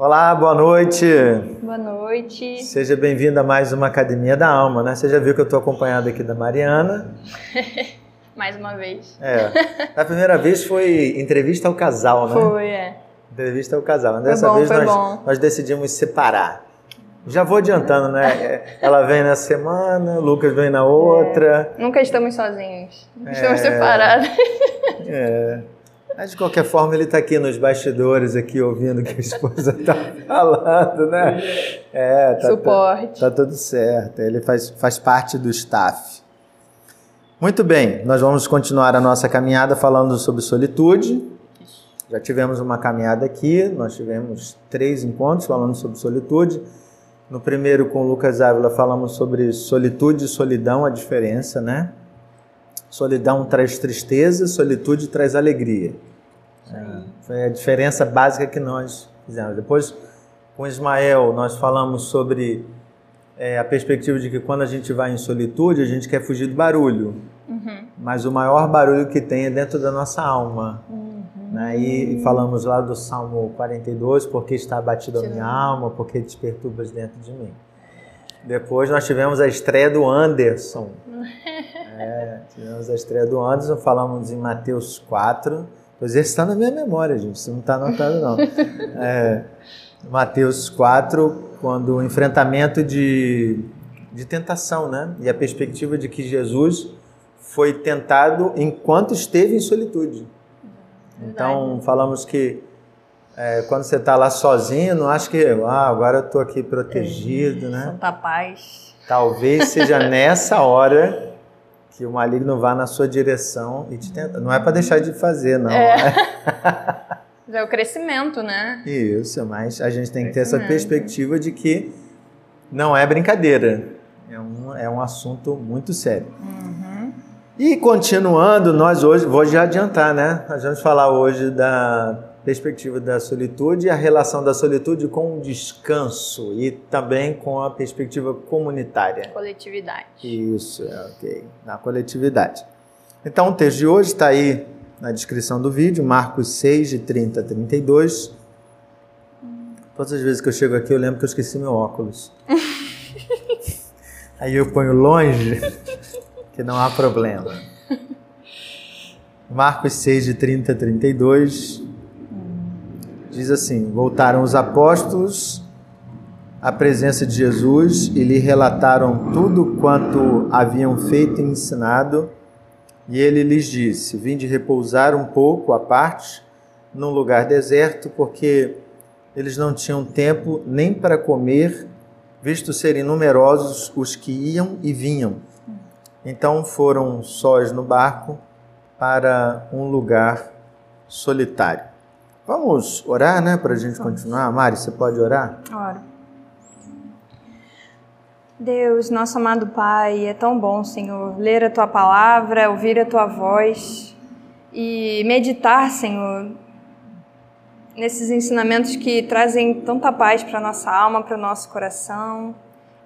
Olá, boa noite. Boa noite. Seja bem-vindo a mais uma Academia da Alma, né? Você já viu que eu estou acompanhado aqui da Mariana. mais uma vez. É. A primeira vez foi entrevista ao casal, né? Foi, é. Entrevista ao casal. Mas dessa bom, vez nós, bom. nós decidimos separar. Já vou adiantando, né? Ela vem na semana, o Lucas vem na outra. É. Nunca estamos sozinhos. Estamos separados. É. Mas de qualquer forma ele está aqui nos bastidores, aqui ouvindo o que a esposa está falando, né? É, tá, Suporte. Tá, tá tudo certo. Ele faz, faz parte do staff. Muito bem, nós vamos continuar a nossa caminhada falando sobre solitude. Já tivemos uma caminhada aqui, nós tivemos três encontros falando sobre solitude. No primeiro, com o Lucas Ávila, falamos sobre solitude e solidão, a diferença, né? Solidão traz tristeza, solitude traz alegria. É, foi a diferença básica que nós fizemos. Depois, com Ismael, nós falamos sobre é, a perspectiva de que quando a gente vai em solitude, a gente quer fugir do barulho. Uhum. Mas o maior barulho que tem é dentro da nossa alma. Uhum. Né? E falamos lá do Salmo 42, porque está abatido a minha alma, porque te perturbas dentro de mim. Depois nós tivemos a estreia do Anderson. É, tivemos a estreia do Anderson, falamos em Mateus 4. Pois esse está na minha memória, gente, isso não está anotado não. É, Mateus 4, quando o enfrentamento de, de tentação, né? E a perspectiva de que Jesus foi tentado enquanto esteve em solitude. Então, falamos que é, quando você está lá sozinho, não acha que ah, agora eu estou aqui protegido, é, né? Santa paz. Talvez seja nessa hora que o maligno vá na sua direção e te tenta. Não é para deixar de fazer, não. É. é o crescimento, né? Isso, mas a gente tem que ter essa perspectiva de que não é brincadeira. É um, é um assunto muito sério. Uhum. E continuando, nós hoje, vou já adiantar, né? Nós vamos falar hoje da perspectiva da solitude e a relação da solitude com o descanso e também com a perspectiva comunitária. Coletividade. Isso, é ok. Na coletividade. Então, o texto de hoje está aí na descrição do vídeo, Marcos 6, de 30 a 32. Todas as vezes que eu chego aqui, eu lembro que eu esqueci meu óculos. aí eu ponho longe, que não há problema. Marcos 6, de 30 a 32. Diz assim: Voltaram os apóstolos à presença de Jesus e lhe relataram tudo quanto haviam feito e ensinado. E ele lhes disse: Vinde repousar um pouco à parte, num lugar deserto, porque eles não tinham tempo nem para comer, visto serem numerosos os que iam e vinham. Então foram sós no barco para um lugar solitário. Vamos orar, né, para a gente continuar? Mari, você pode orar? Ora. Deus, nosso amado Pai, é tão bom, Senhor, ler a Tua palavra, ouvir a Tua voz e meditar, Senhor, nesses ensinamentos que trazem tanta paz para a nossa alma, para o nosso coração.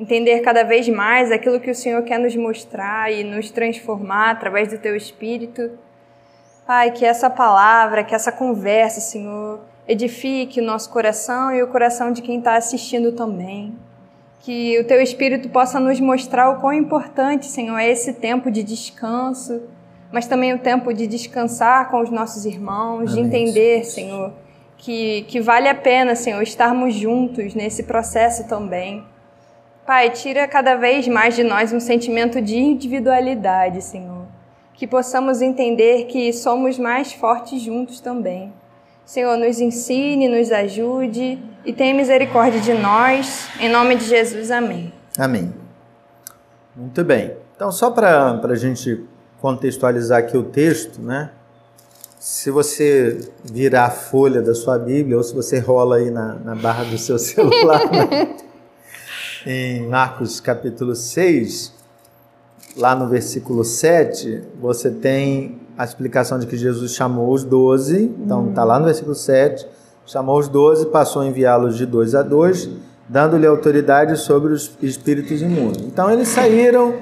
Entender cada vez mais aquilo que o Senhor quer nos mostrar e nos transformar através do Teu Espírito. Pai, que essa palavra, que essa conversa, Senhor, edifique o nosso coração e o coração de quem está assistindo também. Que o Teu Espírito possa nos mostrar o quão importante, Senhor, é esse tempo de descanso, mas também o tempo de descansar com os nossos irmãos, Amém. de entender, Senhor, que, que vale a pena, Senhor, estarmos juntos nesse processo também. Pai, tira cada vez mais de nós um sentimento de individualidade, Senhor. Que possamos entender que somos mais fortes juntos também. Senhor, nos ensine, nos ajude e tenha misericórdia de nós. Em nome de Jesus, amém. Amém. Muito bem. Então, só para a gente contextualizar aqui o texto, né? Se você virar a folha da sua Bíblia ou se você rola aí na, na barra do seu celular, né? em Marcos capítulo 6, lá no versículo 7, você tem a explicação de que Jesus chamou os doze, então está lá no versículo 7, chamou os doze, passou a enviá-los de dois a dois, dando-lhe autoridade sobre os espíritos imundos. Então eles saíram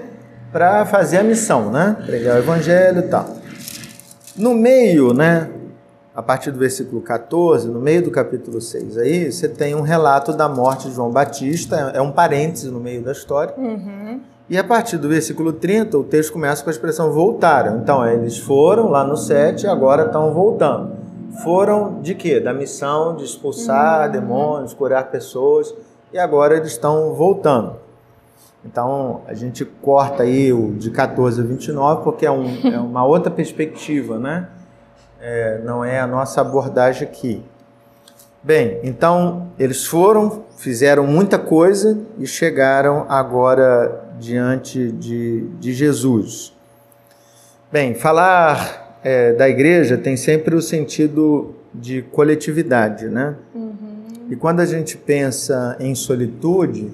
para fazer a missão, né? Pregar o evangelho e tal. No meio, né, a partir do versículo 14, no meio do capítulo 6, aí você tem um relato da morte de João Batista, é um parêntese no meio da história. Uhum. E a partir do versículo 30, o texto começa com a expressão voltaram. Então, eles foram lá no 7 e agora estão voltando. Foram de quê? Da missão de expulsar Uhum. demônios, curar pessoas, e agora eles estão voltando. Então, a gente corta aí o de 14 a 29, porque é, um, é uma outra perspectiva, né? É, não é a nossa abordagem aqui. Bem, então eles foram, fizeram muita coisa e chegaram agora diante de, de Jesus. Bem, falar é, da igreja tem sempre o sentido de coletividade, né? E quando a gente pensa em solitude,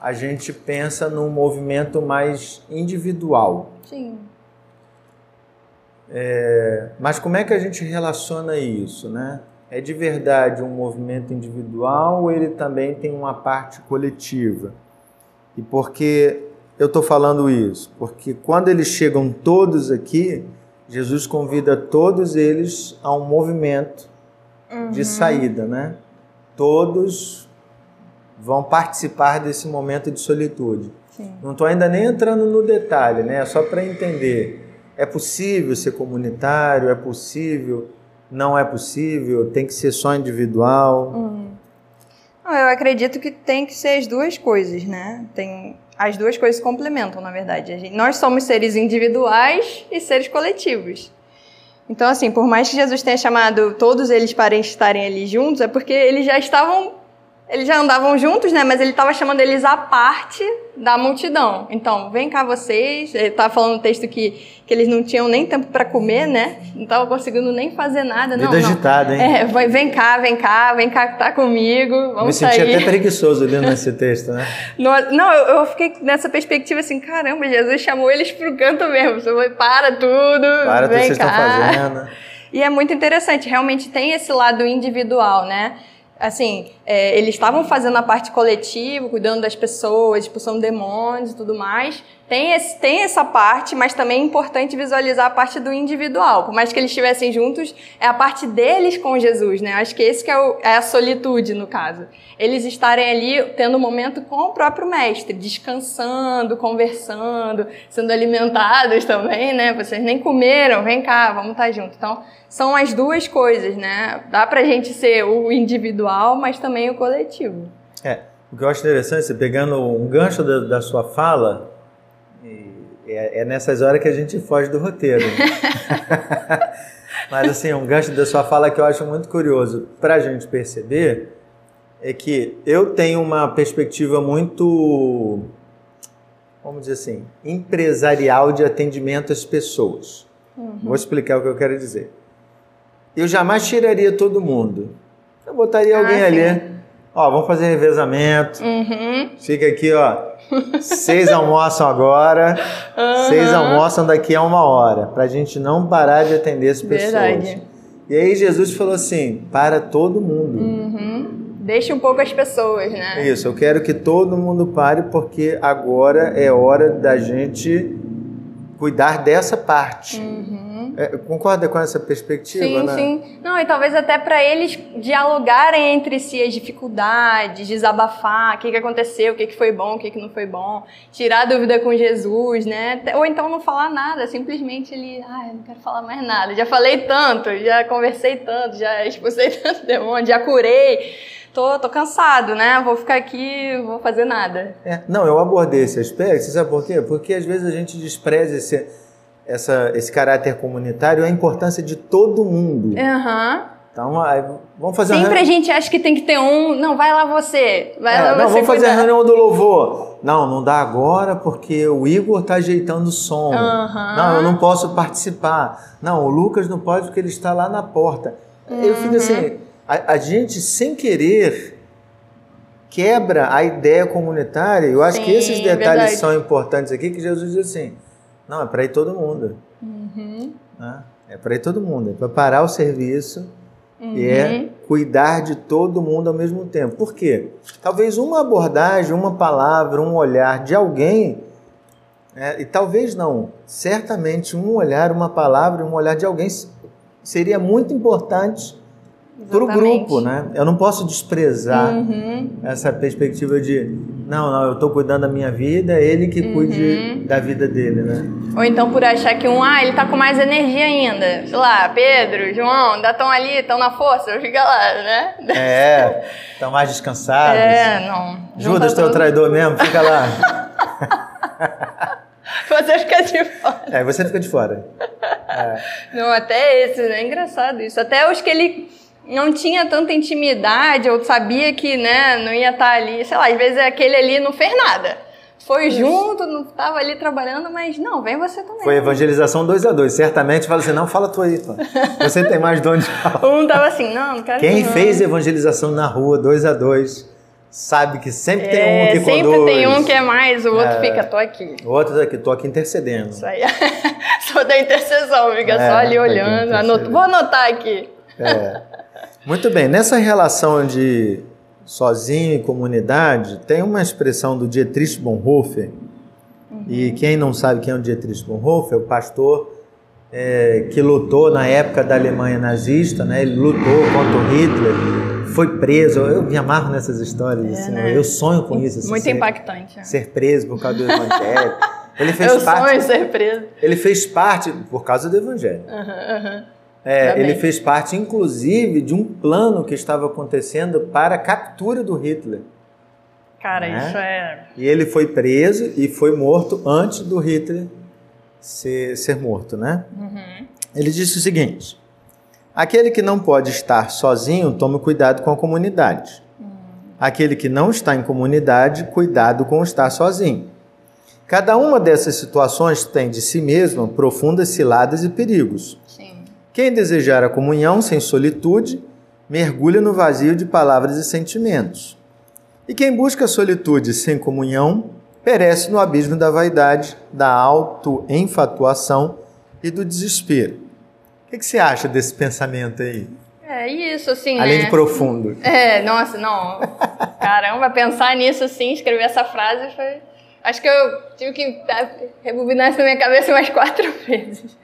a gente pensa num movimento mais individual. Sim. Mas como é que a gente relaciona isso, né? É de verdade um movimento individual ou ele também tem uma parte coletiva? E por que eu estou falando isso? Porque quando eles chegam todos aqui, Jesus convida todos eles a um movimento de saída, né? Todos vão participar desse momento de solitude. Sim. Não estou ainda nem entrando no detalhe, né? É só para entender. É possível ser comunitário? É possível? Não é possível? Tem que ser só individual? Não, eu acredito que tem que ser as duas coisas, né? Tem as duas coisas se complementam, na verdade. Gente- nós somos seres individuais e seres coletivos. Então, assim, por mais que Jesus tenha chamado todos eles para estarem ali juntos, é porque eles já estavam, eles já andavam juntos, né? Mas ele estava chamando eles à parte da multidão. Então, vem cá vocês. Ele estava falando no texto que, que eles não tinham nem tempo para comer, né? Não estavam conseguindo nem fazer nada. Não, Vida não. agitada, hein? É, vem cá, vem cá, vem cá, tá comigo, vamos Me senti sair. até preguiçoso lendo esse texto, né? Não, não, eu, eu fiquei nessa perspectiva assim, caramba, Jesus chamou eles pro canto mesmo. Você vai, para tudo, Para tudo que vocês estão fazendo. E é muito interessante, realmente tem esse lado individual, né? Assim, é, eles estavam fazendo a parte coletiva, cuidando das pessoas, expulsando demônios e tudo mais. Tem, esse, tem essa parte, mas também é importante visualizar a parte do individual. Por mais que eles estivessem juntos, é a parte deles com Jesus, né? Acho que esse que é, o- é a solitude, no caso. Eles estarem ali tendo um momento com o próprio mestre, descansando, conversando, sendo alimentados também, né? Vocês nem comeram, vem cá, vamos estar junto. Então, são as duas coisas, né? Dá pra gente ser o individual, mas também o coletivo. É, o que eu acho interessante, pegando um gancho da, da sua fala, é, é nessas horas que a gente foge do roteiro. né? Mas assim, um gancho da sua fala que eu acho muito curioso para a gente perceber é que eu tenho uma perspectiva muito, vamos dizer assim, empresarial de atendimento às pessoas. Vou explicar o que eu quero dizer. Eu jamais tiraria todo mundo. Eu botaria Ah, alguém sim. ali. Ó, vamos fazer revezamento. Uhum. Fica aqui, ó. Seis almoçam agora, seis almoçam daqui a uma hora, pra gente não parar de atender as pessoas. Verdade. E aí Jesus falou assim: para todo mundo. Uhum. Deixa um pouco as pessoas, né? Isso, eu quero que todo mundo pare, porque agora é hora da gente cuidar dessa parte. É, concorda com essa perspectiva, Sim, né? sim. Não, e talvez até para eles dialogarem entre si as dificuldades, desabafar, o que, que aconteceu, o que, que foi bom, o que, que não foi bom, tirar dúvida com Jesus, né? Ou então não falar nada, simplesmente ele, ah, eu não quero falar mais nada, já falei tanto, já conversei tanto, já expulsei tanto demônio, já curei, tô, tô cansado, né? Vou ficar aqui, não vou fazer nada. É, não, eu abordei esse aspecto, você sabe por quê? Porque às vezes a gente despreza esse, essa, esse caráter comunitário, a importância de todo mundo. Aham. Então, vamos fazer uma Sempre a gente acha que tem que ter um, não, vai lá você, vai É, lá não, você vamos fazer a cuidar. reunião do louvor. Não, não dá agora porque o Igor tá ajeitando o som. Aham. Não, eu não posso participar. Não, o Lucas não pode porque ele está lá na porta. Eu fico Uhum. assim, a, a gente sem querer quebra a ideia comunitária. Eu acho que Sim, esses detalhes verdade. são importantes aqui que Jesus diz assim: não, é para ir todo mundo. Uhum. né? É para ir todo mundo, é para parar o serviço e Uhum. é cuidar de todo mundo ao mesmo tempo. Por quê? Talvez uma abordagem, uma palavra, um olhar de alguém, né, e talvez não, certamente um olhar, uma palavra, um olhar de alguém seria muito importante para o grupo, né? Eu não posso desprezar uhum. essa perspectiva de não, não, eu estou cuidando da minha vida, é ele que cuide uhum. da vida dele, né? Ou então por achar que um, ah, ele tá com mais energia ainda. Sei lá, Pedro, João, ainda estão ali, estão na força, fica lá, né? É, estão mais descansados. É, não. Judas, tá teu traidor mesmo, fica lá. Você fica de fora. É, você fica de fora. É. Não, até esse, né? É engraçado isso. Até os que ele não tinha tanta intimidade, ou sabia que né, não ia estar ali, sei lá, às vezes aquele ali não fez nada. Foi Isso. junto, não estava ali trabalhando, mas não, vem você também. Foi evangelização dois a dois. Certamente fala assim, não, fala tu aí, pô. Você tem mais de onde falar. Um tava assim, não, não quero Quem não. fez evangelização na rua, dois a dois, sabe que sempre é, tem um que sempre conduz. Sempre tem um que é mais, o outro é, fica, tô aqui. O outro tá aqui, tô aqui intercedendo. Isso aí. Sou da intercessão, fica é, só ali tá olhando. Vou anotar aqui. É. Muito bem, nessa relação de sozinho e comunidade, tem uma expressão do Dietrich Bonhoeffer, uhum. e quem não sabe quem é o Dietrich Bonhoeffer, é o pastor é, que lutou na época da Alemanha nazista, né? ele lutou contra o Hitler, foi preso, eu me amarro nessas histórias, é, assim, né? eu sonho com isso. Assim, Muito ser, impactante. É. Ser preso por causa do evangelho. Ele fez eu parte, sonho ser preso. Ele fez parte por causa do evangelho. Uhum, uhum. É, ele fez parte, inclusive, de um plano que estava acontecendo para a captura do Hitler. Cara, né? isso é. E ele foi preso e foi morto antes do Hitler ser, ser morto, né? Uhum. Ele disse o seguinte: aquele que não pode estar sozinho, tome cuidado com a comunidade. Uhum. Aquele que não está em comunidade, cuidado com estar sozinho. Cada uma dessas situações tem de si mesma profundas ciladas e perigos. Quem desejar a comunhão sem solitude, mergulha no vazio de palavras e sentimentos. E quem busca a solitude sem comunhão, perece no abismo da vaidade, da auto-enfatuação e do desespero. O que, você acha desse pensamento aí? É isso, assim, Além né? de profundo. É, nossa, não. Caramba, pensar nisso assim, escrever essa frase foi... Acho que eu tive que rebobinar isso na minha cabeça umas quatro vezes.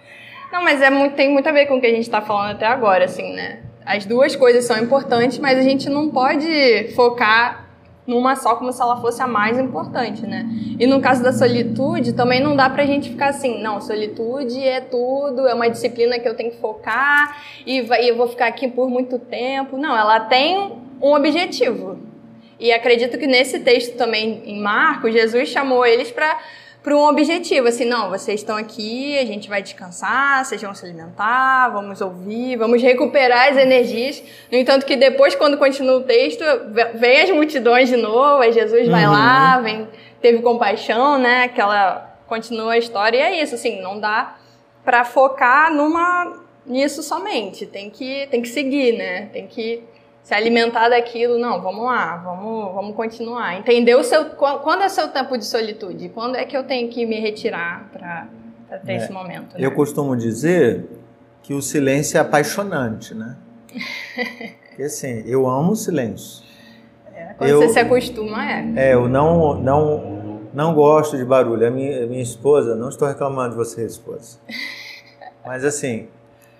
Não, mas é muito, tem muito a ver com o que a gente está falando até agora, assim, né? As duas coisas são importantes, mas a gente não pode focar numa só como se ela fosse a mais importante, né? E no caso da solitude, também não dá pra gente ficar assim, não, solitude é tudo, é uma disciplina que eu tenho que focar e, vai, e eu vou ficar aqui por muito tempo. Não, ela tem um objetivo. E acredito que nesse texto também em Marcos, Jesus chamou eles para para um objetivo, assim, não, vocês estão aqui, a gente vai descansar, vocês vão se alimentar, vamos ouvir, vamos recuperar as energias. No entanto, que depois, quando continua o texto, vem as multidões de novo, aí Jesus vai uhum. lá, vem, teve compaixão, né? Aquela continua a história e é isso, assim, não dá para focar numa nisso somente, tem que tem que seguir, né? Tem que se alimentar daquilo, não, vamos lá, vamos, vamos continuar. Entender o seu, quando é o seu tempo de solitude, quando é que eu tenho que me retirar para ter é, esse momento. Né? Eu costumo dizer que o silêncio é apaixonante, né? Porque assim, eu amo o silêncio. É, quando eu, você se acostuma, é. É, eu não, não, não gosto de barulho. A minha, a minha esposa, não estou reclamando de você, esposa. Mas assim,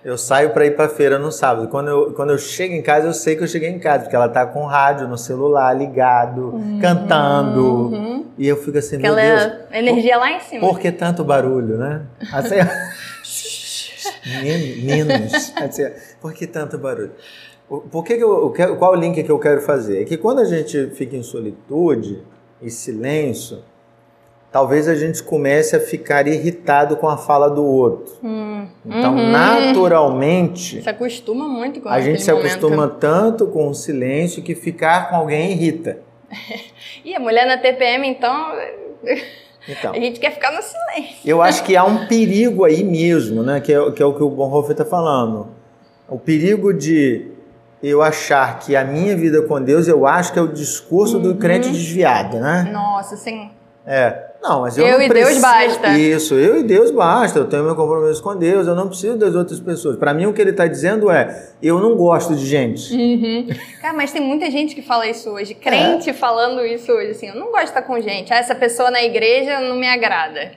eu saio para ir para feira no sábado. Quando eu, quando eu chego em casa, eu sei que eu cheguei em casa, porque ela tá com o rádio no celular ligado, uhum, cantando. Uhum. E eu fico assim, Aquela meu Deus. energia por, lá em cima. Por que tanto barulho, né? Assim, menos. Assim, por que tanto barulho? Por que, que eu, qual o link que eu quero fazer? É que quando a gente fica em solitude e silêncio, talvez a gente comece a ficar irritado com a fala do outro. Hum, então, uhum. naturalmente. Se acostuma muito com A gente se momento. acostuma tanto com o silêncio que ficar com alguém irrita. e a mulher na TPM, então. Então, a gente quer ficar no silêncio. Eu acho que há um perigo aí mesmo, né? Que é, que é o que o Bonhoeffer está falando. O perigo de eu achar que a minha vida com Deus, eu acho que é o discurso uhum. do crente desviado, né? Nossa, sim. É, não, mas eu, eu não e preciso, Deus basta. Isso, eu e Deus basta. Eu tenho meu compromisso com Deus, eu não preciso das outras pessoas. Para mim, o que ele está dizendo é: eu não gosto de gente. Uhum. Cara, mas tem muita gente que fala isso hoje, crente é. falando isso hoje, assim: eu não gosto de estar com gente. Ah, essa pessoa na igreja não me agrada.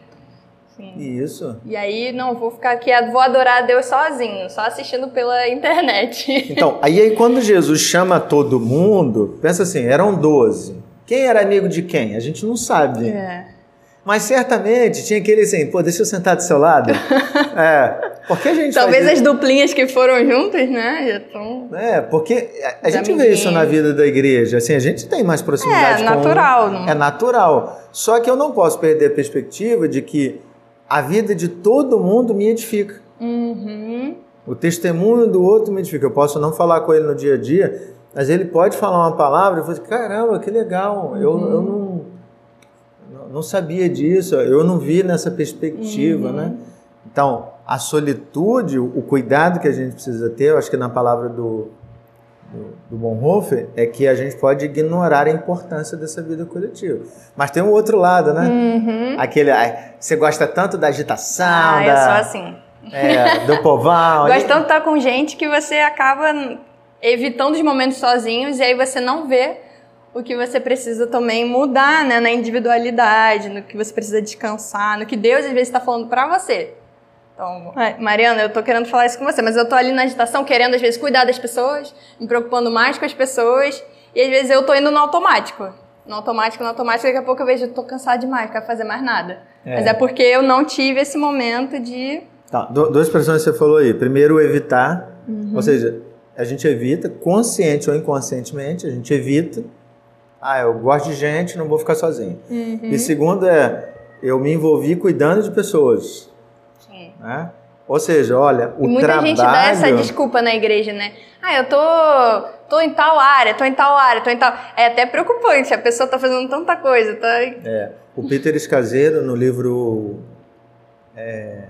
Sim. Isso. E aí, não, vou ficar aqui, vou adorar a Deus sozinho, só assistindo pela internet. Então, aí, aí quando Jesus chama todo mundo, pensa assim, eram 12. Quem era amigo de quem? A gente não sabe. É. Mas certamente tinha aquele assim, pô, deixa eu sentar do seu lado. é. Porque a gente Talvez as duplinhas que foram juntas, né? Já estão. É, porque a, a gente vê isso na vida da igreja. Assim, a gente tem mais proximidade É, natural, não- É natural. Só que eu não posso perder a perspectiva de que a vida de todo mundo me edifica. Uhum. O testemunho do outro me edifica. Eu posso não falar com ele no dia a dia, mas ele pode falar uma palavra e falar assim, caramba, que legal. Eu, Uhum. eu não, não- sabia disso, eu não vi nessa perspectiva, Uhum. né? Então, a solitude, o o cuidado que a gente precisa ter, eu acho que na palavra do, do, do Bonhoeffer, é que a gente pode ignorar a importância dessa vida coletiva. Mas tem um outro lado, né? Uhum. Aquele, você gosta tanto da agitação, Ah, eu da, sou assim. é, do povão. Gosto tanto de estar com gente que você acaba evitando os momentos sozinhos e aí você não vê o que você precisa também mudar, né? Na individualidade, no que você precisa descansar, no que Deus às vezes está falando pra você. Então, é, Mariana, eu tô querendo falar isso com você, mas eu tô ali na agitação querendo às vezes cuidar das pessoas, me preocupando mais com as pessoas e às vezes eu tô indo no automático. No automático, no automático, daqui a pouco eu vejo, tô cansada demais, não quero fazer mais nada. É. Mas é porque eu não tive esse momento de Tá, du- duas expressões que você falou aí. Primeiro, evitar. Uhum. Ou seja, a gente evita, consciente ou inconscientemente, a gente evita. Ah, eu gosto de gente, não vou ficar sozinho. Uhum. E segundo é, eu me envolvi cuidando de pessoas. Sim. Né? Ou seja, olha, o E muita trabalho... gente dá essa desculpa na igreja, né? Ah, eu tô, tô em tal área, tô em tal área, tô em tal. É até preocupante, a pessoa tá fazendo tanta coisa, tá? É, o Peter Escaseiro, no livro é,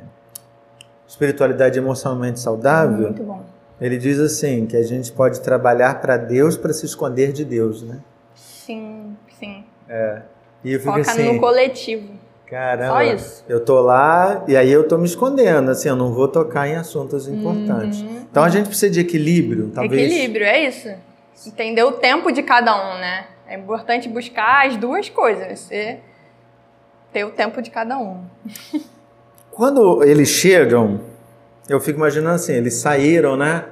Espiritualidade Emocionalmente Saudável, Muito bom. ele diz assim, que a gente pode trabalhar para Deus para se esconder de Deus, né? Sim, sim. E eu fico Foca assim, no coletivo. caramba, Só isso. eu tô lá e aí eu tô me escondendo, assim, eu não vou tocar em assuntos importantes. Então a gente precisa de equilíbrio, talvez. Uhum. Equilíbrio, é isso. Entender o tempo de cada um, né? É importante buscar as duas coisas. Você ter o tempo de cada um. Quando eles chegam, eu fico imaginando assim, eles saíram, né?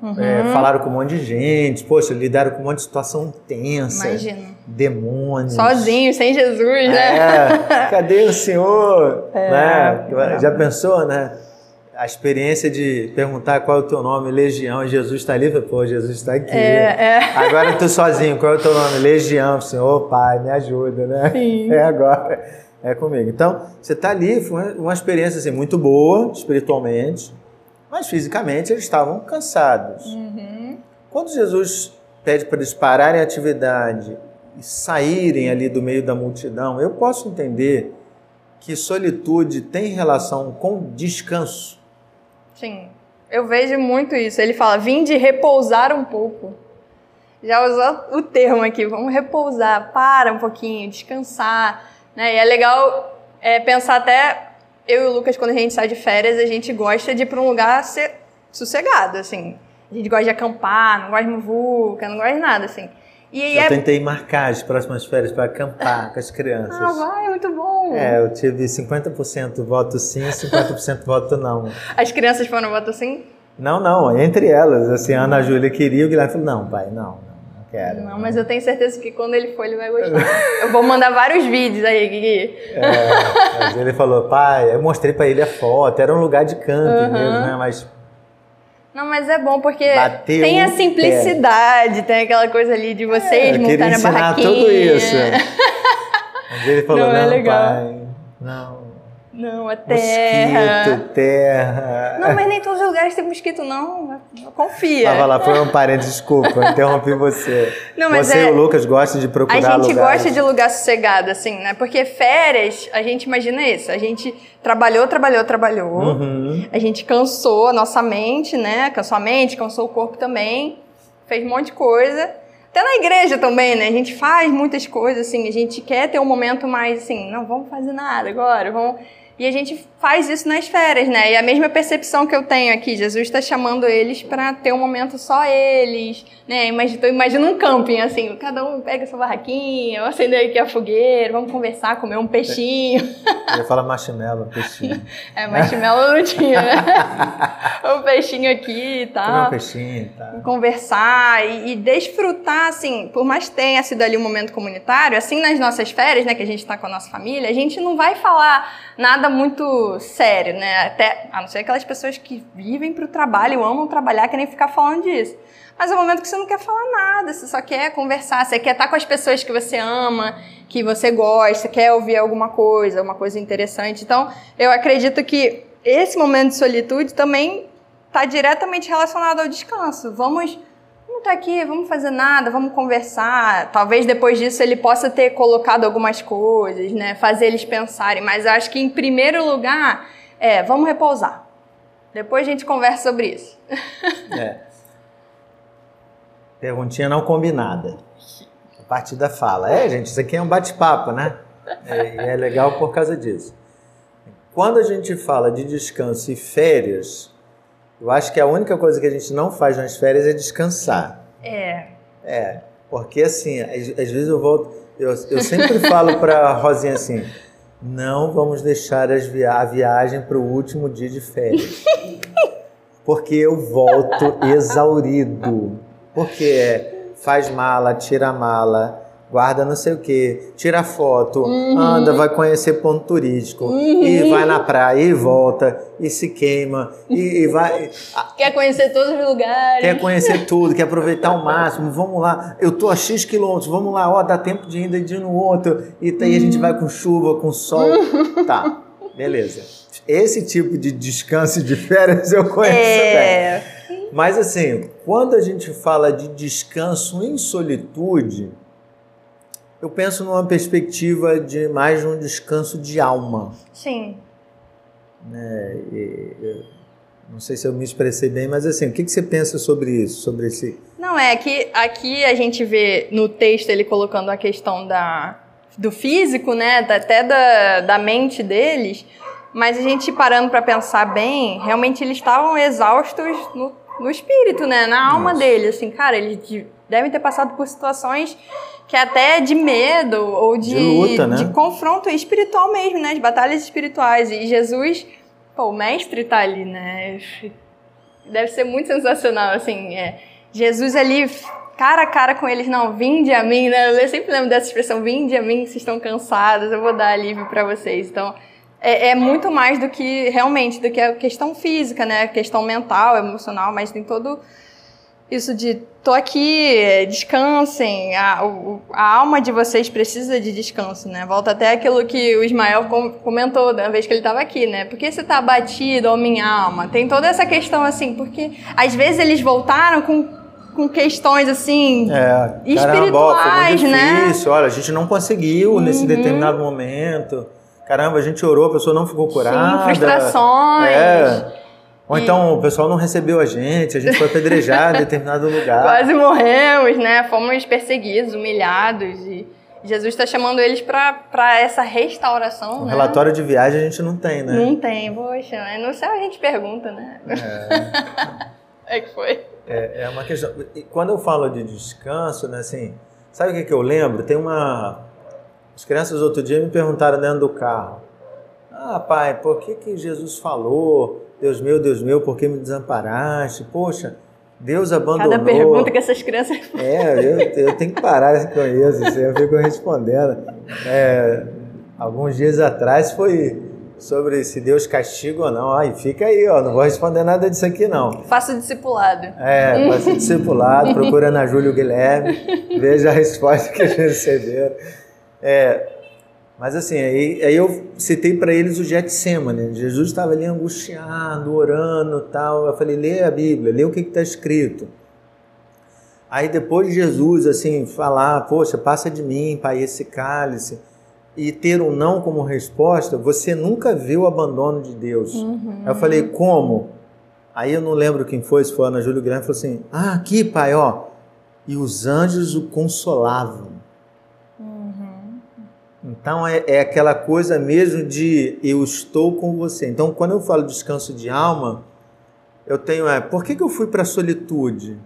Uhum. É, falaram com um monte de gente, poxa, lidaram com um monte de situação tensa, Imagina. demônios. Sozinho, sem Jesus, né? É, cadê o senhor? É, né? é. Já pensou, né? A experiência de perguntar qual é o teu nome, Legião, e Jesus está ali, pô, Jesus está aqui. É, é. Agora eu tô sozinho, qual é o teu nome? Legião, Senhor, Pai, me ajuda, né? Sim. É agora, é comigo. Então, você está ali, foi uma- uma experiência assim, muito boa, espiritualmente, mas fisicamente eles estavam cansados. Uhum. Quando Jesus pede para eles pararem a atividade e saírem ali do meio da multidão, eu posso entender que solitude tem relação com descanso. Sim, eu vejo muito isso. Ele fala, vim de repousar um pouco. Já usou o termo aqui, vamos repousar, para um pouquinho, descansar. Né? E é legal é, pensar até, eu e o Lucas, quando a gente sai de férias, a gente gosta de ir para um lugar ser sossegado, assim. A gente gosta de acampar, não gosta de muvuca, não gosta de nada, assim. E Eu é... tentei marcar as próximas férias para acampar com as crianças. Ah, vai, é muito bom. É, eu tive 50% voto sim, 50% voto não. As crianças foram voto assim? Não, não, entre elas, assim, a Ana Júlia queria, o Guilherme falou, não, pai, não quero. Não, mas eu tenho certeza que quando ele for, ele vai gostar. eu vou mandar vários vídeos aí, Gui. É, mas ele falou, pai, eu mostrei para ele a foto, era um lugar de camping Uhum. mesmo, né, mas Não, mas é bom porque Bateu tem a simplicidade, tem aquela coisa ali de vocês É, eu queria montarem a ensinar barraquinha. tudo isso. Mas ele falou, Não, não, é legal. pai, não, Não, a terra. mosquito, terra. Não, mas nem todos os lugares tem mosquito, não. Confia. Tava lá, foi um parênteses, desculpa, interrompi você. Não, mas você é- e o Lucas gostam de procurar A gente lugares. gosta de lugar sossegado, assim, né? Porque férias, a gente imagina isso. A gente trabalhou, trabalhou, trabalhou. Uhum. A gente cansou a nossa mente, né? Cansou a mente, cansou o corpo também. Fez um monte de coisa. Até na igreja também, né? A gente faz muitas coisas, assim. A gente quer ter um momento mais assim, não, vamos fazer nada agora, vamos... E a gente faz isso nas férias, né? E a mesma percepção que eu tenho aqui, Jesus está chamando eles para ter um momento só eles, né? Imagina, imagina um camping, assim, cada um pega sua barraquinha, vamos acender aqui a fogueira, vamos conversar, comer um peixinho. Eu falar marshmallow, peixinho. É, marshmallow não tinha, né? um peixinho aqui e tal. Comer um peixinho, tá. Conversar e, e desfrutar, assim, por mais que tenha sido ali um momento comunitário, assim nas nossas férias, né, que a gente está com a nossa família, a gente não vai falar nada muito sério, né? Até, a não ser aquelas pessoas que vivem para o trabalho, amam trabalhar, querem ficar falando disso. Mas é um momento que você não quer falar nada, você só quer conversar, você quer estar com as pessoas que você ama, que você gosta, quer ouvir alguma coisa, uma coisa interessante. Então, eu acredito que esse momento de solitude também está diretamente relacionado ao descanso. Vamos não tá aqui, vamos fazer nada, vamos conversar. Talvez depois disso ele possa ter colocado algumas coisas, né? Fazer eles pensarem. Mas acho que em primeiro lugar é, vamos repousar. Depois a gente conversa sobre isso. É. Perguntinha não combinada. A partir da fala. É, gente, isso aqui é um bate-papo, né? É, é legal por causa disso. Quando a gente fala de descanso e férias, eu acho que a única coisa que a gente não faz nas férias é descansar. É. É, porque assim, às, às vezes eu volto. Eu, eu sempre falo para Rosinha assim: não vamos deixar via a viagem para o último dia de férias. Porque eu volto exaurido. Porque é, faz mala, tira mala, guarda não sei o que, tira foto, uhum. anda, vai conhecer ponto turístico, uhum. e vai na praia, e volta, e se queima, e, e vai. Quer conhecer todos os lugares. Quer conhecer tudo, quer aproveitar o máximo, vamos lá, eu tô a X quilômetros, vamos lá, ó, dá tempo de ir de ir no outro, e daí uhum. a gente uhum. vai com chuva, com sol. Tá, beleza. Esse tipo de descanso de férias eu conheço é... bem. Mas assim, quando a gente fala de descanso em solitude, eu penso numa perspectiva de mais um descanso de alma. Sim. E, não sei se eu me expressei bem, mas assim, o que, que você pensa sobre isso, sobre esse? Não é que aqui a gente vê no texto ele colocando a questão da do físico, né, até da, da mente deles, mas a gente parando para pensar bem, realmente eles estavam exaustos no, no espírito, né, na alma Nossa. deles, assim, cara, eles devem ter passado por situações que até de medo ou de, de, luta, né? de confronto espiritual mesmo, né? De batalhas espirituais. E Jesus, pô, o mestre tá ali, né? Deve ser muito sensacional, assim. É, Jesus ali, cara a cara com eles, não, vinde a mim, né? Eu sempre lembro dessa expressão, vinde a mim, se estão cansados, eu vou dar alívio para vocês. Então, é, é, muito mais do que, realmente, do que a questão física, né? A questão mental, emocional, mas tem todo isso de tô aqui, descansem, a, a alma de vocês precisa de descanso, né? Volta até aquilo que o Ismael comentou da vez que ele estava aqui, né? Por que você está abatido, ó minha alma? Tem toda essa questão assim, porque às vezes eles voltaram com com questões assim é, espirituais, caramba, né? Difícil. Olha, a gente não conseguiu uhum. nesse determinado momento. Caramba, a gente orou, a pessoa não ficou curada. Sim, frustrações. É. Ou então o pessoal não recebeu a gente, a gente foi apedrejado em determinado lugar. Quase morremos, né? Fomos perseguidos, humilhados e Jesus está chamando eles para essa restauração. Um né? relatório de viagem a gente não tem, né? Não tem, poxa. No céu a gente pergunta, né? É, é que foi. É, é uma questão. E quando eu falo de descanso, né, assim, sabe o que, que eu lembro? Tem uma. As crianças outro dia me perguntaram dentro do carro. Ah, pai, por que, que Jesus falou Deus meu, Deus meu, por que me desamparaste? Poxa, Deus abandonou. Cada pergunta que essas crianças É, eu, eu tenho que parar com isso, eu fico respondendo. É, alguns dias atrás foi sobre se Deus castiga ou não. Ai, fica aí, ó, não vou responder nada disso aqui não. Faça discipulado. É, faça discipulado, procura na Júlio Guilherme, veja a resposta que eles receberam. É, mas assim, aí, aí eu citei para eles o Getsemane. Jesus estava ali angustiado, orando tal. Eu falei, lê a Bíblia, lê o que está escrito. Aí depois de Jesus, assim, falar, poxa, passa de mim, Pai, esse cálice, e ter um não como resposta, você nunca viu o abandono de Deus. Uhum. Aí eu falei, como? Aí eu não lembro quem foi, se foi Ana Júlia Guilherme, falou assim, ah, aqui, Pai, ó. E os anjos o consolavam. Então é, é, aquela coisa mesmo de eu estou com você. Então quando eu falo descanso de alma, eu tenho é, por que, que eu fui para a solitude?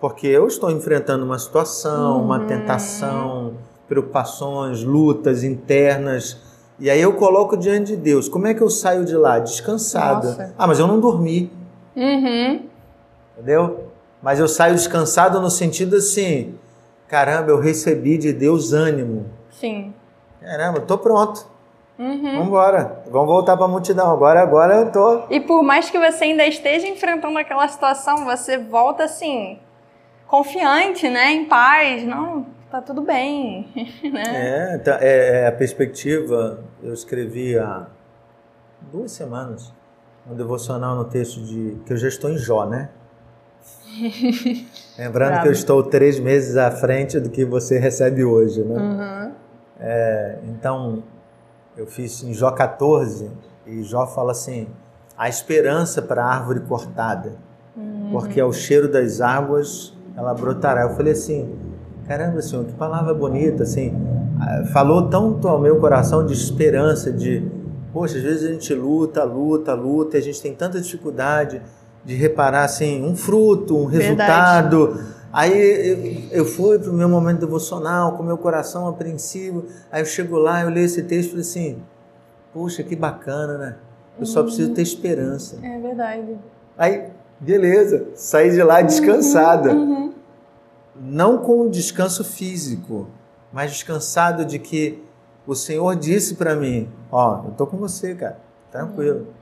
Porque eu estou enfrentando uma situação, uhum. uma tentação, preocupações, lutas internas. E aí eu coloco diante de Deus. Como é que eu saio de lá? Descansada. Nossa. Ah, mas eu não dormi. Uhum. Entendeu? Mas eu saio descansado no sentido assim, caramba, eu recebi de Deus ânimo. Sim. Caramba, tô pronto. Uhum. Vamos embora. Vamos voltar para a multidão. Agora, agora eu tô. E por mais que você ainda esteja enfrentando aquela situação, você volta assim, confiante, né? Em paz. Não, tá tudo bem. né? é, tá, é, é, a perspectiva. Eu escrevi há duas semanas um devocional no texto de. que eu já estou em Jó, né? Lembrando Bravo. que eu estou três meses à frente do que você recebe hoje, né? Uhum. É, então, eu fiz em Jó 14 e Jó fala assim: a esperança para a árvore cortada, uhum. porque ao cheiro das águas ela brotará. Eu falei assim: caramba, Senhor, que palavra bonita, assim, falou tanto ao meu coração de esperança, de poxa, às vezes a gente luta, luta, luta, e a gente tem tanta dificuldade de reparar assim um fruto, um resultado. Aí eu, fui para o meu momento devocional com meu coração apreensivo. Aí eu chego lá, eu leio esse texto e falei assim: Poxa, que bacana, né? Eu só preciso ter esperança. É verdade. Aí, beleza, saí de lá descansada. Uhum, uhum. Não com descanso físico, mas descansado de que o Senhor disse para mim: Ó, eu tô com você, cara, tranquilo. Uhum.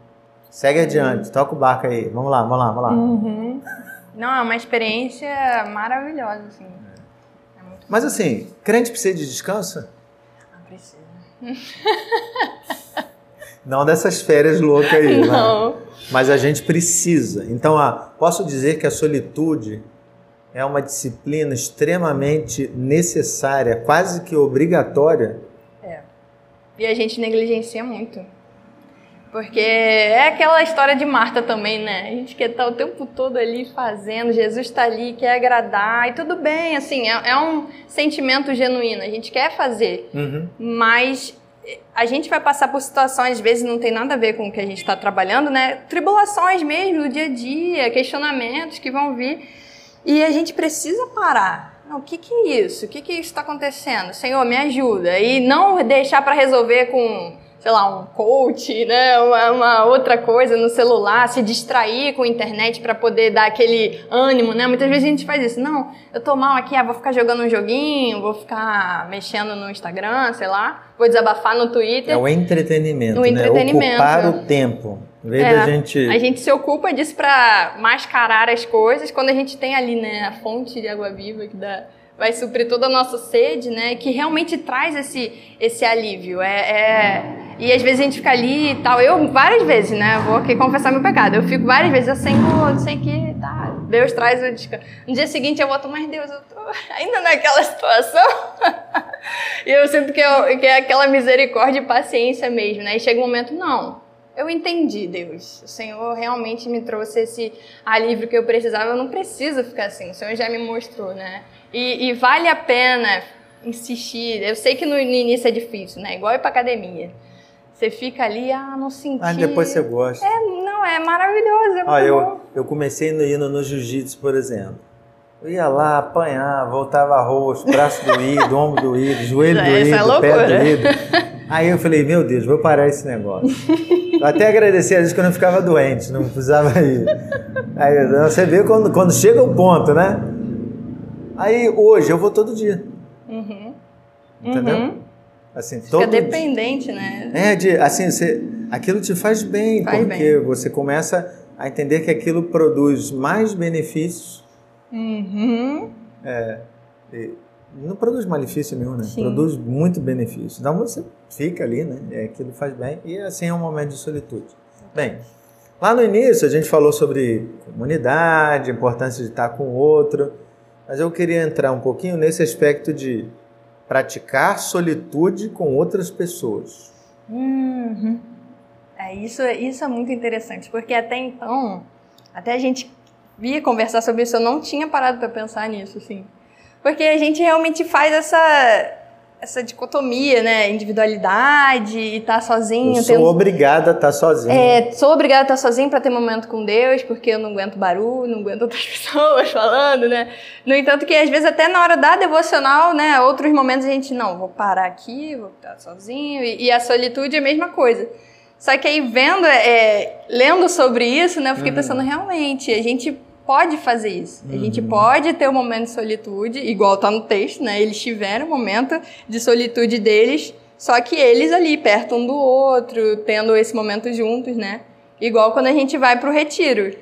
Segue adiante, toca o barco aí. Vamos lá, vamos lá, vamos lá. Não, é uma experiência maravilhosa, assim. É Mas assim, crente precisa de descanso? Não precisa. Não dessas férias loucas aí, né? Não. Né? Mas a gente precisa. Então, ah, posso dizer que a solitude é uma disciplina extremamente necessária, quase que obrigatória. É. E a gente negligencia muito. Porque é aquela história de Marta também, né? A gente quer estar o tempo todo ali fazendo, Jesus está ali, quer agradar, e tudo bem, assim, é, é, um sentimento genuíno, a gente quer fazer, uhum. mas a gente vai passar por situações, às vezes não tem nada a ver com o que a gente está trabalhando, né? Tribulações mesmo, no dia a dia, questionamentos que vão vir, e a gente precisa parar. Não, o que, que é isso? O que, que está acontecendo? Senhor, me ajuda. E não deixar para resolver com sei lá, um coach, né, uma, uma, outra coisa no celular, se distrair com a internet para poder dar aquele ânimo, né? Muitas vezes a gente faz isso. Não, eu tô mal aqui, ah, vou ficar jogando um joguinho, vou ficar mexendo no Instagram, sei lá, vou desabafar no Twitter. É o entretenimento, o né? entretenimento. Ocupar o tempo. Em é, da gente... A gente se ocupa disso para mascarar as coisas quando a gente tem ali, né, a fonte de água viva que dá vai suprir toda a nossa sede, né? Que realmente traz esse, esse alívio. É, é, E às vezes a gente fica ali e tal. Eu, várias vezes, né? Vou aqui confessar meu pecado. Eu fico várias vezes assim, não sei que, tá. Deus traz o descanso. No dia seguinte eu volto, mas Deus, eu tô ainda naquela situação. e eu sinto que, eu, que é aquela misericórdia e paciência mesmo, né? E chega um momento, não. Eu entendi, Deus. O Senhor realmente me trouxe esse alívio que eu precisava. Eu não preciso ficar assim. O Senhor já me mostrou, né? E, e, vale a pena insistir. Eu sei que no, início é difícil, né? Igual ir pra academia. Você fica ali, ah, não senti. Mas depois você gosta. É, não, é maravilhoso. É ah, eu, eu comecei indo no jiu-jitsu, por exemplo. Eu ia lá, apanhar, voltava roxo, braço doído, ombro doído, joelho é, doído, é pé doído. Aí eu falei, meu Deus, vou parar esse negócio. Eu até agradeci a Deus que eu não ficava doente, não precisava ir. Aí você vê quando, quando chega o ponto, né? Aí hoje eu vou todo dia. Uhum. Entendeu? Uhum. Assim, Fica todo dependente, né? É, de, assim, você, aquilo te faz bem, faz porque bem. você começa a entender que aquilo produz mais benefícios. Uhum. É, não produz malefício nenhum, né? Sim. Produz muito benefício. Então você fica ali, né? É, aquilo faz bem e assim é um momento de solitude. Bem, lá no início a gente falou sobre comunidade, importância de estar com o outro. Mas eu queria entrar um pouquinho nesse aspecto de praticar solitude com outras pessoas. Uhum. É, isso, isso é muito interessante, porque até então, até a gente via conversar sobre isso, eu não tinha parado para pensar nisso, assim. Porque a gente realmente faz essa essa dicotomia, né? Individualidade e estar tá sozinho. Eu sou obrigada a estar tá sozinho. É, sou obrigada a estar tá sozinho para ter momento com Deus, porque eu não aguento barulho, não aguento outras pessoas falando, né? No entanto, que às vezes até na hora da devocional, né? Outros momentos a gente, não, vou parar aqui, vou estar sozinho. E, e a solitude é a mesma coisa. Só que aí vendo, é, lendo sobre isso, né? Eu fiquei uhum. pensando, realmente, a gente pode fazer isso. Uhum. A gente uhum. pode ter um momento de solitude, igual tá no texto, né? Eles tiveram um momento de solitude deles, só que eles ali, perto um do outro, tendo esse momento juntos, né? Igual quando a gente vai pro retiro.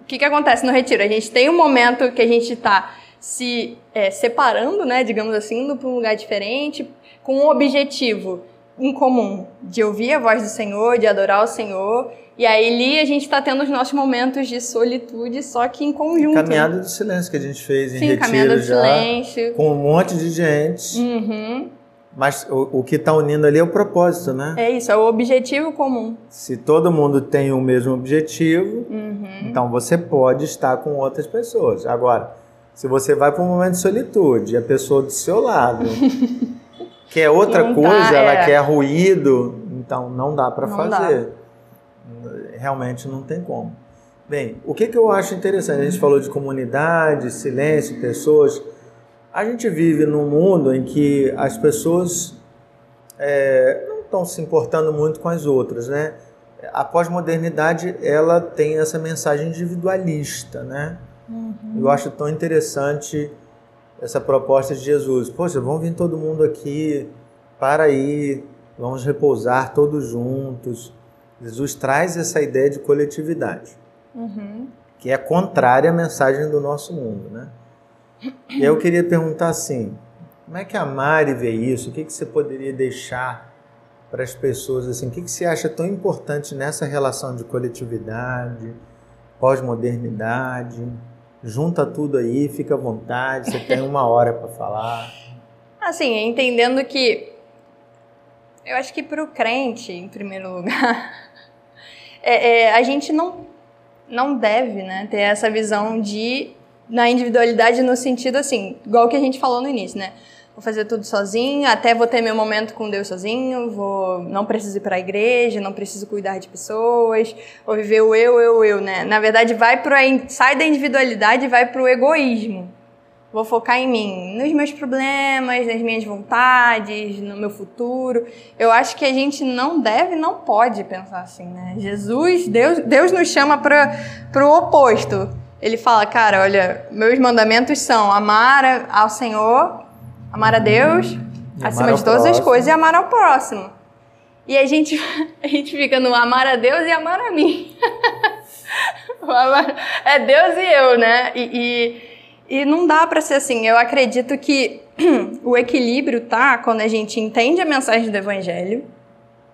O que que acontece no retiro? A gente tem um momento que a gente tá se é, separando, né? Digamos assim, indo para um lugar diferente, com um objetivo em comum, de ouvir a voz do Senhor, de adorar o Senhor e aí ali a gente está tendo os nossos momentos de solitude, só que em conjunto. Caminhada do silêncio que a gente fez em Sim, retiro caminhada do já, silêncio. com um monte de gente. Uhum. Mas o, o que está unindo ali é o propósito, né? É isso, é o objetivo comum. Se todo mundo tem o mesmo objetivo, uhum. então você pode estar com outras pessoas. Agora, se você vai para um momento de solitude e a pessoa do seu lado quer outra não coisa, tá, ela é. quer ruído, então não dá para fazer. Dá realmente não tem como. Bem, o que, que eu acho interessante? A gente falou de comunidade, silêncio, pessoas. A gente vive num mundo em que as pessoas é, não estão se importando muito com as outras, né? A pós-modernidade ela tem essa mensagem individualista, né? Uhum. Eu acho tão interessante essa proposta de Jesus. Poxa, vamos vir todo mundo aqui para aí, vamos repousar todos juntos. Jesus traz essa ideia de coletividade, uhum. que é contrária à mensagem do nosso mundo, né? E eu queria perguntar assim, como é que a Mari vê isso? O que, que você poderia deixar para as pessoas assim? O que, que você acha tão importante nessa relação de coletividade, pós-modernidade? Junta tudo aí, fica à vontade, você tem uma hora para falar. Assim, entendendo que eu acho que para o crente, em primeiro lugar, é, é, a gente não, não deve né, ter essa visão de na individualidade no sentido assim, igual que a gente falou no início, né? Vou fazer tudo sozinho, até vou ter meu momento com Deus sozinho, vou não preciso ir para a igreja, não preciso cuidar de pessoas, vou viver o eu, eu, eu, né? Na verdade, vai para sai da individualidade e vai para o egoísmo. Vou focar em mim, nos meus problemas, nas minhas vontades, no meu futuro. Eu acho que a gente não deve, não pode pensar assim, né? Jesus, Deus, Deus nos chama para o oposto. Ele fala, cara, olha, meus mandamentos são amar ao Senhor, amar a Deus, e acima de todas próximo. as coisas, e amar ao próximo. E a gente, a gente fica no amar a Deus e amar a mim. é Deus e eu, né? e, e e não dá para ser assim. Eu acredito que o equilíbrio tá quando a gente entende a mensagem do evangelho.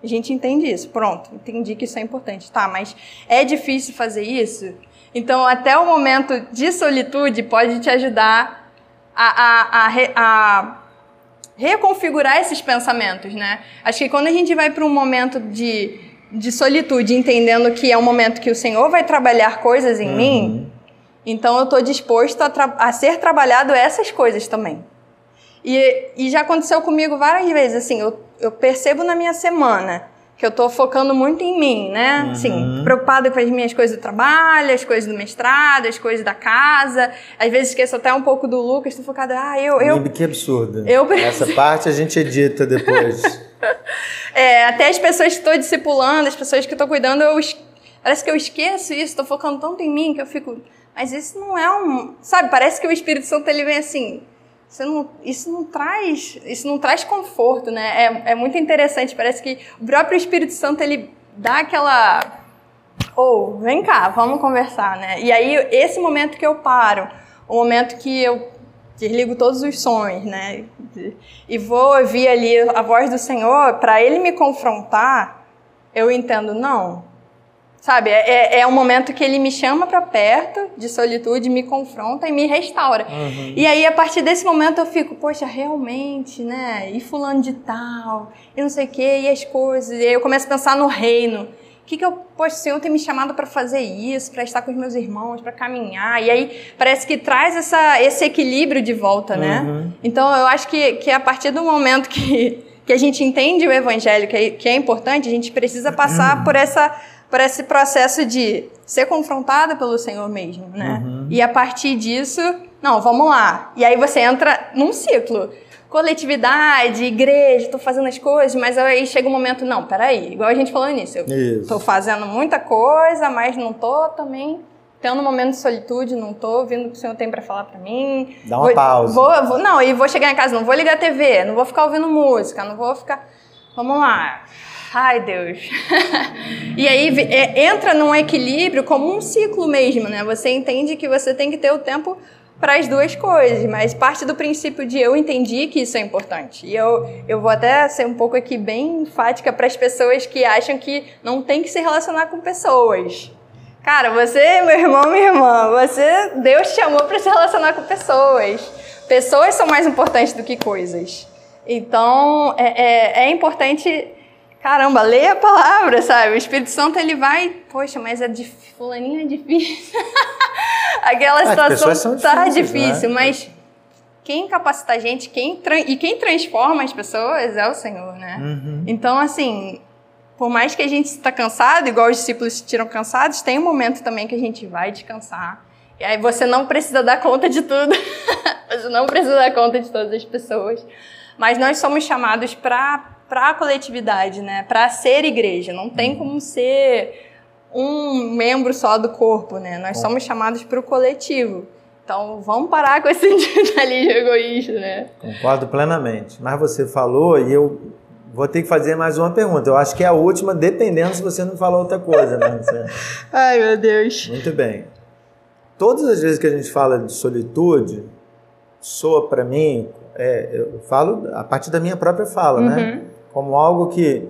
A gente entende isso. Pronto, entendi que isso é importante. Tá, mas é difícil fazer isso? Então, até o momento de solitude pode te ajudar a, a, a, a reconfigurar esses pensamentos, né? Acho que quando a gente vai para um momento de, de solitude, entendendo que é um momento que o Senhor vai trabalhar coisas em uhum. mim, então eu estou disposto a, a, ser trabalhado essas coisas também. E, e, já aconteceu comigo várias vezes, assim, eu, eu percebo na minha semana que eu estou focando muito em mim, né? Uhum. Assim, preocupada com as minhas coisas do trabalho, as coisas do mestrado, as coisas da casa. Às vezes esqueço até um pouco do Lucas, estou focada, ah, eu... eu que absurdo. Eu Essa parte a gente edita depois. é, até as pessoas que estou discipulando, as pessoas que estou cuidando, eu, parece que eu esqueço isso, estou focando tanto em mim que eu fico mas isso não é um. Sabe, parece que o Espírito Santo ele vem assim. Não, isso não traz isso não traz conforto, né? É, é muito interessante. Parece que o próprio Espírito Santo ele dá aquela. Ou, oh, vem cá, vamos conversar, né? E aí, esse momento que eu paro, o momento que eu desligo todos os sons, né? E vou ouvir ali a voz do Senhor, para ele me confrontar, eu entendo, não, Sabe, é, é, é um momento que ele me chama para perto de solitude, me confronta e me restaura. Uhum. E aí, a partir desse momento, eu fico, poxa, realmente, né? E fulano de tal, e não sei o quê, e as coisas. E aí eu começo a pensar no reino. que, que eu, poxa, o Senhor tem me chamado para fazer isso, para estar com os meus irmãos, para caminhar. E aí parece que traz essa, esse equilíbrio de volta, né? Uhum. Então eu acho que, que a partir do momento que, que a gente entende o evangelho, que é, que é importante, a gente precisa passar por essa por esse processo de ser confrontada pelo Senhor mesmo, né? Uhum. E a partir disso, não, vamos lá. E aí você entra num ciclo coletividade, igreja, tô fazendo as coisas, mas aí chega um momento, não, peraí, igual a gente falou nisso, eu Isso. tô fazendo muita coisa, mas não tô também tendo um momento de solitude, não tô ouvindo o que o Senhor tem para falar para mim. Dá uma vou, pausa. Vou, vou, não, e vou chegar em casa, não vou ligar a TV, não vou ficar ouvindo música, não vou ficar. Vamos lá. Ai, Deus. e aí é, entra num equilíbrio como um ciclo mesmo, né? Você entende que você tem que ter o tempo para as duas coisas, mas parte do princípio de eu entendi que isso é importante. E eu, eu vou até ser um pouco aqui bem enfática para as pessoas que acham que não tem que se relacionar com pessoas. Cara, você, meu irmão, minha irmã, você, Deus te chamou para se relacionar com pessoas. Pessoas são mais importantes do que coisas. Então, é, é, é importante caramba, leia a palavra, sabe? O Espírito Santo ele vai, poxa, mas é de fulaninho é difícil. Aquela ah, situação tá difícil, né? mas quem capacita a gente, quem e quem transforma as pessoas é o Senhor, né? Uhum. Então, assim, por mais que a gente está cansado, igual os discípulos se tiram cansados, tem um momento também que a gente vai descansar. E aí você não precisa dar conta de tudo. você não precisa dar conta de todas as pessoas. Mas nós somos chamados para para a coletividade, né? Para ser igreja. Não tem uhum. como ser um membro só do corpo, né? Nós somos chamados para o coletivo. Então, vamos parar com esse individualismo egoísta, né? Concordo plenamente. Mas você falou e eu vou ter que fazer mais uma pergunta. Eu acho que é a última, dependendo se você não falou outra coisa, né? Ai, meu Deus. Muito bem. Todas as vezes que a gente fala de solitude, soa para mim, é, eu falo a partir da minha própria fala, né? uhum. né? Como algo que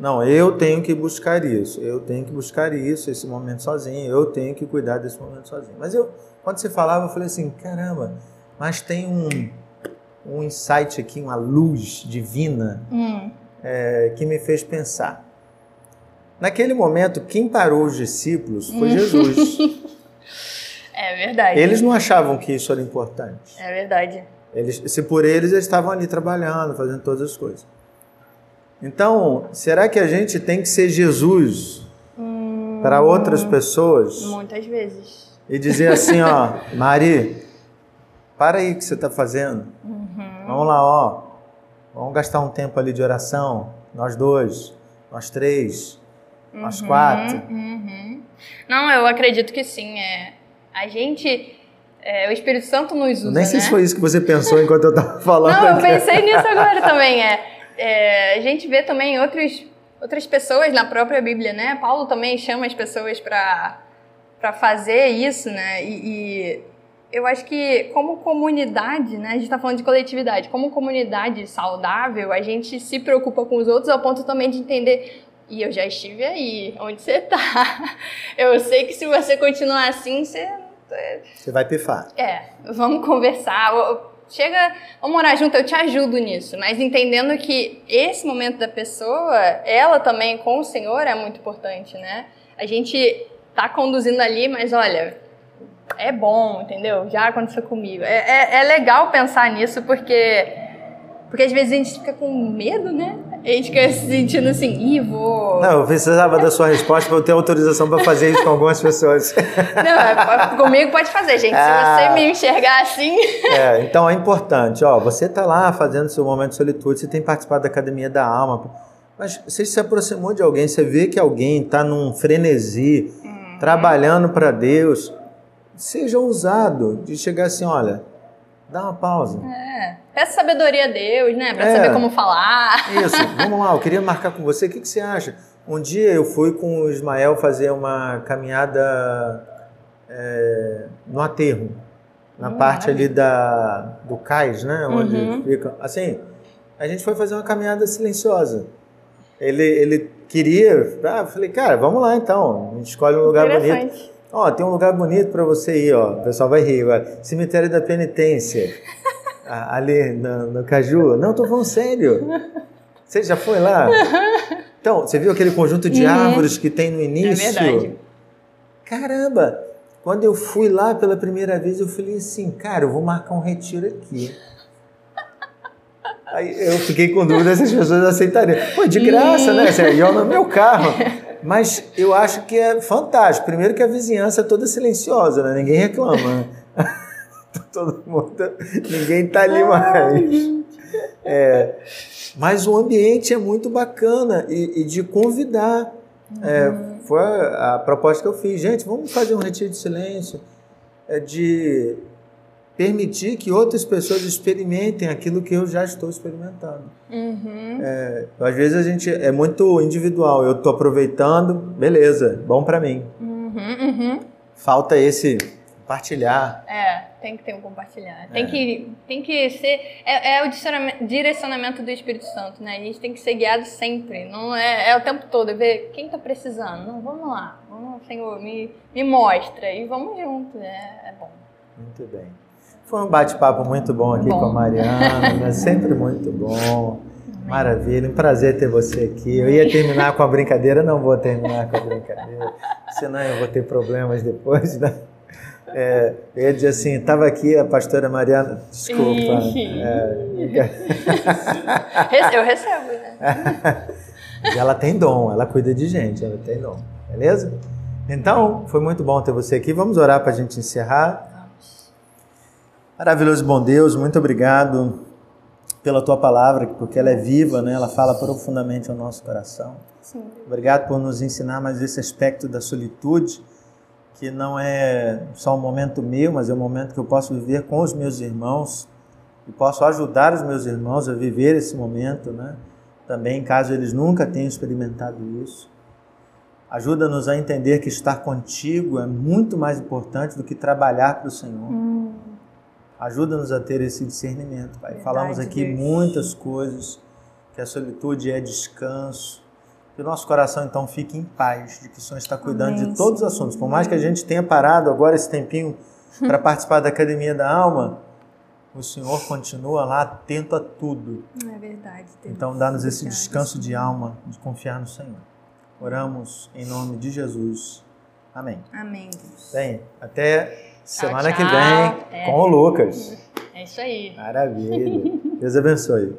não, eu tenho que buscar isso, eu tenho que buscar isso, esse momento sozinho, eu tenho que cuidar desse momento sozinho. Mas eu, quando você falava, eu falei assim, caramba, mas tem um, um insight aqui, uma luz divina hum. é, que me fez pensar. Naquele momento, quem parou os discípulos foi hum. Jesus. é verdade. Eles não achavam que isso era importante. É verdade. Eles, se por eles, eles estavam ali trabalhando, fazendo todas as coisas. Então, será que a gente tem que ser Jesus hum, para outras pessoas? Muitas vezes. E dizer assim, ó, Mari, para aí o que você está fazendo. Uhum. Vamos lá, ó. Vamos gastar um tempo ali de oração. Nós dois, nós três, uhum, nós quatro. Uhum. Não, eu acredito que sim. É, a gente. É, o Espírito Santo nos usa. Nem sei né? se foi isso que você pensou enquanto eu estava falando. Não, eu pensei nisso agora também. É é, a gente vê também outros, outras pessoas na própria Bíblia, né? Paulo também chama as pessoas para fazer isso, né? E, e, eu acho que como comunidade, né? A gente está falando de coletividade. Como comunidade saudável, a gente se preocupa com os outros ao ponto também de entender e eu já estive aí, onde você está. Eu sei que se você continuar assim, você. Você vai pifar. É, vamos conversar chega, vamos morar junto, eu te ajudo nisso, mas entendendo que esse momento da pessoa, ela também com o Senhor é muito importante, né? A gente tá conduzindo ali, mas olha, é bom, entendeu? Já aconteceu comigo. É, é, é legal pensar nisso porque porque às vezes a gente fica com medo, né? A gente fica se sentindo assim, ih, vou. Não, eu precisava da sua resposta para eu ter autorização para fazer isso com algumas pessoas. Não, é, comigo pode fazer, gente. Se ah, você me enxergar assim. É, então é importante, ó. Você está lá fazendo seu momento de solitude, você tem participado da Academia da Alma, mas você se aproximou de alguém, você vê que alguém está num frenesi, uhum. trabalhando para Deus, seja ousado de chegar assim, olha Dá uma pausa. É. Peça sabedoria a Deus, né? Pra é. saber como falar. Isso. Vamos lá, eu queria marcar com você. O que, que você acha? Um dia eu fui com o Ismael fazer uma caminhada é, no aterro. Na hum, parte ali da, do cais, né? Onde uhum. fica. Assim, a gente foi fazer uma caminhada silenciosa. Ele, ele queria. Ah, eu falei, cara, vamos lá então. A gente escolhe um lugar bonito. Ó, tem um lugar bonito para você ir, ó. O pessoal vai rir agora. Cemitério da Penitência. Ali no, no Caju. Não, tô falando sério. Você já foi lá? Então, você viu aquele conjunto de Uhum. árvores que tem no início? É verdade. Caramba! Quando eu fui lá pela primeira vez, eu falei assim, cara, eu vou marcar um retiro aqui. Aí eu fiquei com dúvida se as pessoas aceitariam. Pô, de graça, né? Assim, eu no meu carro. Mas eu acho que é fantástico. Primeiro que a vizinhança é toda silenciosa, né? Ninguém reclama. Todo mundo, ninguém tá ali mais. É, mas o ambiente é muito bacana e, e de convidar. É, foi a, a proposta que eu fiz. Gente, vamos fazer um retiro de silêncio. É de permitir que outras pessoas experimentem aquilo que eu já estou experimentando. Uhum. É, às vezes a gente é muito individual. Eu estou aproveitando, beleza, bom para mim. Uhum, uhum. Falta esse compartilhar. É, tem que ter um compartilhar. Tem, É. que, tem que ser. É, é o direcionamento- do Espírito Santo, né? A gente tem que ser guiado sempre. Não é, é o tempo todo. É ver quem tá precisando. Não, vamos lá. Vamos, Senhor, me, me mostra. E vamos junto. É, é bom. Muito bem. Foi um bate-papo muito bom aqui Bom. com a Mariana, né? sempre muito bom. Maravilha, um prazer ter você aqui. Eu ia terminar com a brincadeira, não vou terminar com a brincadeira, senão eu vou ter problemas depois, né? É, eu ia dizer assim, estava aqui a pastora Mariana, desculpa. É, Eu recebo, né? Ela tem dom, ela cuida de gente, ela tem dom, beleza? Então, foi muito bom ter você aqui. Vamos orar para a gente encerrar. Maravilhoso bom Deus, muito obrigado pela tua palavra, porque ela é viva, né? ela fala profundamente ao nosso coração. Sim. Obrigado por nos ensinar mais esse aspecto da solitude, que não é só um momento meu, mas é um momento que eu posso viver com os meus irmãos e posso ajudar os meus irmãos a viver esse momento, né? Também, caso eles nunca tenham experimentado isso. Ajuda-nos a entender que estar contigo é muito mais importante do que trabalhar para o Senhor. Hum, Ajuda-nos a ter esse discernimento, Pai. Verdade, Falamos aqui Deus. muitas coisas, que a solitude é descanso. Que o nosso coração, então, fique em paz, de que o Senhor está cuidando Amém, de todos os Senhor. assuntos. Por mais que a gente tenha parado agora esse tempinho para participar da Academia da Alma, o Senhor continua lá atento a tudo. é verdade. Então, dá-nos esse descanso de alma, de confiar no Senhor. Oramos em nome de Jesus. Amém. Amém, Deus. Bem, até semana que tchau. vem É. com o Lucas. É isso aí. Maravilha. Deus abençoe.